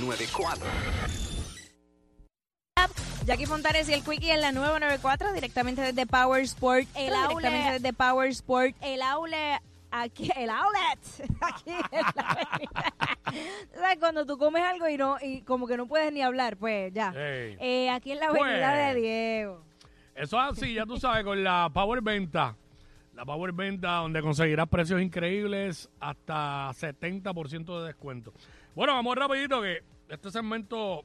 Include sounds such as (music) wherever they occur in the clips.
94. Jackie Fontares y el Quickie en la nueva 94, directamente desde Power Sport, el directamente desde Power Sport, el aule aquí, el outlet, (laughs) aquí en la avenida. ¿Sabes? Cuando tú comes algo y no, y como que no puedes ni hablar, pues ya. Eh, aquí en la avenida Pues. de Diego. Eso es así, ya tú sabes, con la Power Venta. La Power Venta, donde conseguirás precios increíbles hasta 70% de descuento. Bueno, vamos rapidito que este segmento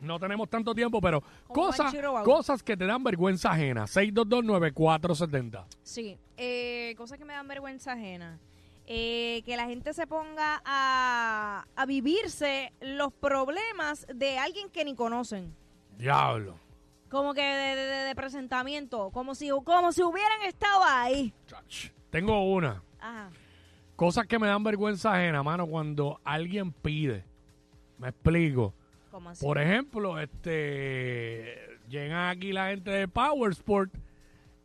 no tenemos tanto tiempo, pero cosas, cosas que te dan vergüenza ajena. 6229470. Sí, eh, cosas que me dan vergüenza ajena. Eh, que la gente se ponga a, a vivirse los problemas de alguien que ni conocen. Diablo. Como que de, de- de- de presentamiento, como si, como si hubieran estado ahí. Chach. Tengo una. Ajá. Cosas que me dan vergüenza ajena, mano, cuando alguien pide. Me explico. Como así. Por ejemplo, este llegan aquí la gente de Power Sport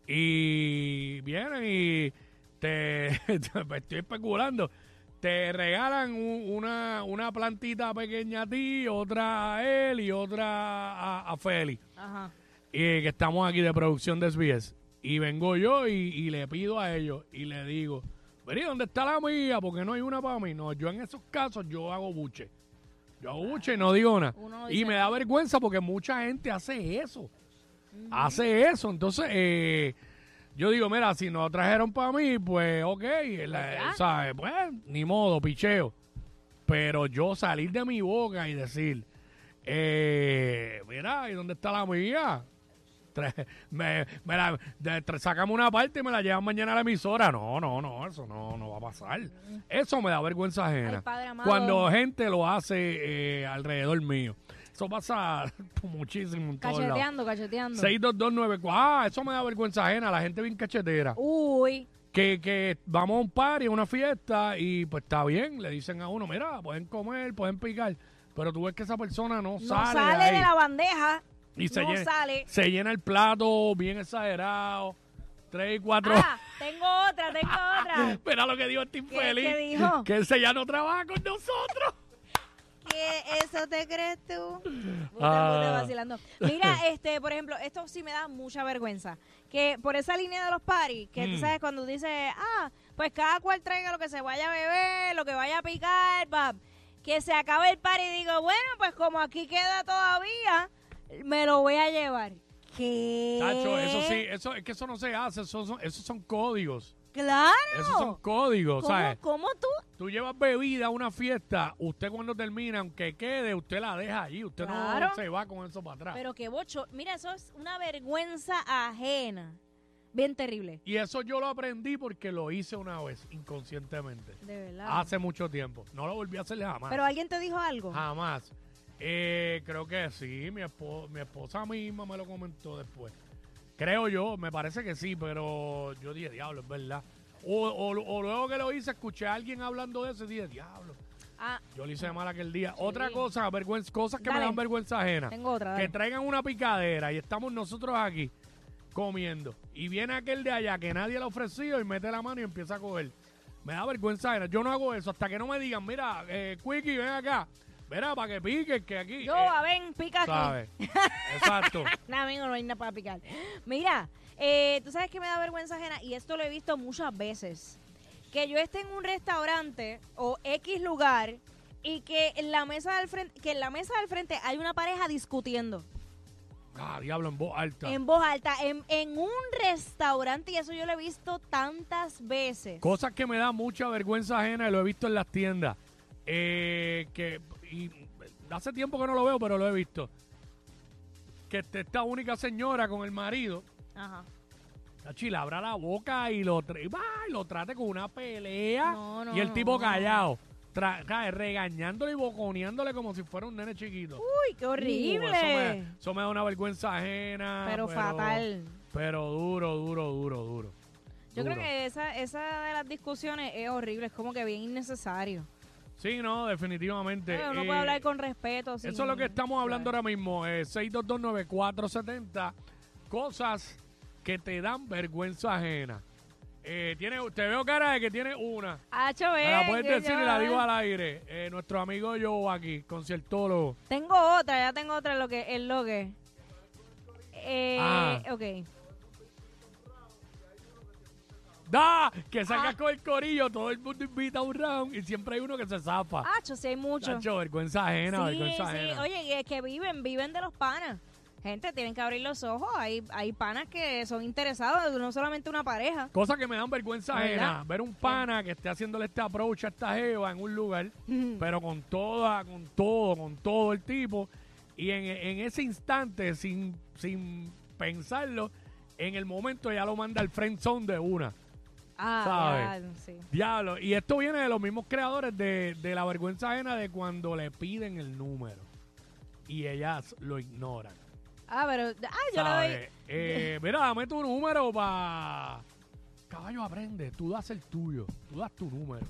y vienen y te, (laughs) te- estoy especulando, te regalan un- una, una plantita pequeña a ti, otra a él y otra a, a Feli. Ajá. Y que estamos aquí de producción de SBS. Y vengo yo y, y le pido a ellos y le digo, vení, ¿dónde está la mía? Porque no hay una para mí. No, yo en esos casos yo hago buche. Yo hago buche y no digo nada. No Y me da vergüenza porque mucha gente hace eso. Hace eso. Entonces, eh, yo digo, mira, si no trajeron para mí, pues ok, la- ya. ¿sabes? Pues ni modo, picheo. Pero yo salir de mi boca y decir, eh, mira, ¿y dónde está la mía? Me, me la, de- sacame una parte y me la llevan mañana a la emisora. No, no, no, eso no, no va a pasar. Eso me da vergüenza ajena. Ay, Padre amado. Cuando gente lo hace eh, alrededor mío. Eso pasa (laughs) muchísimo en todos lados. Cacheteando, cacheteando. 62294. Ah, eso me da vergüenza ajena. La gente bien cachetera. Uy. Que, que vamos a un party, a una fiesta y pues está bien. Le dicen a uno, mira, pueden comer, pueden picar. Pero tú ves que esa persona no, No sale, sale, de, la bandeja. Y se, no llena, sale. se llena el plato bien exagerado. Tres y cuatro. Ah, tengo otra, tengo otra. (laughs) Mira lo que dijo este infeliz. qué dijo? Que ese ya no trabaja con nosotros. ¿Qué eso te crees tú? Ah. vacilando. Mira, (laughs) este, por ejemplo, esto sí me da mucha vergüenza. Que por esa línea de los paris, que tú Mm. sabes cuando dice, ah, pues cada cual traiga lo que se vaya a beber, lo que vaya a picar, pap, que se acabe el party y digo, bueno, pues como aquí queda todavía, me lo voy a llevar. ¿Qué? Tacho, eso sí, eso, es que eso no se hace, eso son, esos son códigos. Claro. Esos son códigos, ¿Cómo, ¿sabes? cómo tú? Tú llevas bebida a una fiesta, usted cuando termina, aunque quede, usted la deja allí, usted Claro. no se va con eso para atrás. Pero qué bocho. Mira, eso es una vergüenza ajena. Bien terrible. y eso yo lo aprendí porque lo hice una vez, inconscientemente. De verdad. Hace mucho tiempo. No lo volví a hacer jamás. Pero alguien te dijo algo. Jamás. Eh, creo que sí, mi, mi esposa misma me lo comentó después. Creo yo, me parece que sí, pero yo dije, diablo, es verdad. O, o- o luego que lo hice, escuché a alguien hablando de eso y dije, diablo, Ah, yo le hice mal aquel día. Otra cosa, vergüenza, cosas que me dan vergüenza ajena. tengo otra. Que dale. traigan una picadera y estamos nosotros aquí comiendo. Y viene aquel de allá que nadie le ha ofrecido y mete la mano y empieza a coger. Me da vergüenza ajena. Yo no hago eso hasta que no me digan, mira, eh, Quickie, ven acá. Verá, para que piques, que aquí. Yo, eh, a ven, pica aquí. ¿sabes? (laughs) Exacto. Nada, amigo, no hay nada para picar. Mira, eh, tú sabes que me da vergüenza ajena y esto lo he visto muchas veces. Que yo esté en un restaurante o X lugar y que en la mesa del frente, que en la mesa del frente hay una pareja discutiendo Ah, diablo, en voz alta. en voz alta en, en un restaurante y eso yo lo he visto tantas veces. Cosas que me da mucha vergüenza ajena y lo he visto en las tiendas. Eh, que y hace tiempo que no lo veo, pero lo he visto. Que esté esta única señora con el marido. Ajá. La chila abra la boca y lo, tra- y va, y lo trate con una pelea. No, no, y el tipo no. callado. tra- cae, regañándole y boconeándole como si fuera un nene chiquito. Uy, qué Uh, horrible. eso, me, eso me da una vergüenza ajena. pero, fatal. Pero duro, duro, duro, duro. Yo creo que esa, esa de las discusiones es horrible, es como que bien innecesario. Sí, no, definitivamente. Eh, uno Eh, puede hablar con respeto. sin- Eso es lo que estamos hablando ahora mismo. Eh, 6229470. Cosas que te dan vergüenza ajena. Eh, tiene, te veo cara de que tiene una. Hacho, Me la puedes decir y la digo al aire. Eh, nuestro amigo Joe aquí, conciertólogo. Tengo otra, ya tengo otra lo que, en lo que. Eh, Ah. ok. ¡Da! Que sacas Ah. con el corillo, todo el mundo invita a un round y siempre hay uno que se zafa. Hacho, sí hay mucho. Nacho, vergüenza ajena, sí, vergüenza sí. ajena. Oye, que, que viven, viven de los panas. Gente, tienen que abrir los ojos. Hay, hay panas que son interesados, no solamente una pareja. Cosa que me dan vergüenza ¿Verdad? ajena. Ver un pana que esté haciéndole este approach a esta jeva en un lugar, (laughs) pero con toda, con todo, con todo el tipo. Y en, en ese instante, sin, sin pensarlo, en el momento ya lo manda al friend zone de una. Ah, sí. Diablo. Y esto viene de los mismos creadores de, de la vergüenza ajena de cuando le piden el número. Y ellas lo ignoran. Ah, pero. Ah, yo le doy. Eh, (laughs) mira, dame tu número para... Caballo, aprende. Tú das el tuyo. Tú das tu número.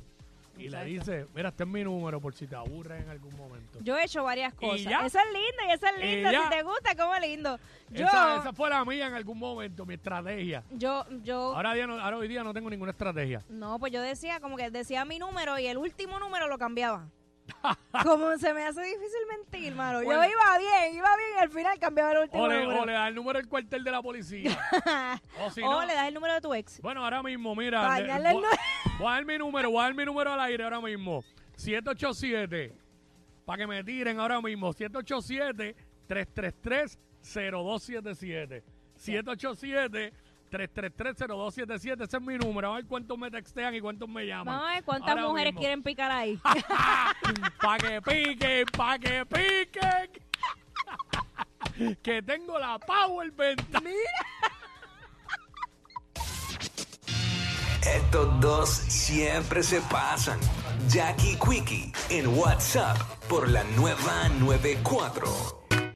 Y le Exacto. dices, mira, este es mi número por si te aburres en algún momento. Yo he hecho varias cosas. Esa es linda y esa es linda. Si te gusta, como lindo. Yo, esa, esa fue la mía en algún momento, mi estrategia. yo, yo. Ahora, día no- ahora hoy día no tengo ninguna estrategia. No, pues yo decía, como que decía mi número y el último número lo cambiaba. (laughs) como se me hace difícil mentir, mano. Yo iba bien, iba bien y al final cambiaba el último O le, número. o le das el número del cuartel de la policía. (laughs) o si o no, le das el número de tu ex. Bueno, ahora mismo, mira. Para le- dañarle el voy, nue- (laughs) voy a dar mi número, voy a dar mi número al aire ahora mismo. 787. Para que me tiren ahora mismo. 787-333-0277. 787-333-0277. Ese es mi número. A ver cuántos me textean y cuántos me llaman. Vamos a ver cuántas Ahora mujeres mismo. quieren picar ahí. (laughs) para que piquen, para que piquen. que tengo la power venta. Estos dos siempre se pasan. Jackie Quickie en WhatsApp por la nueva 94.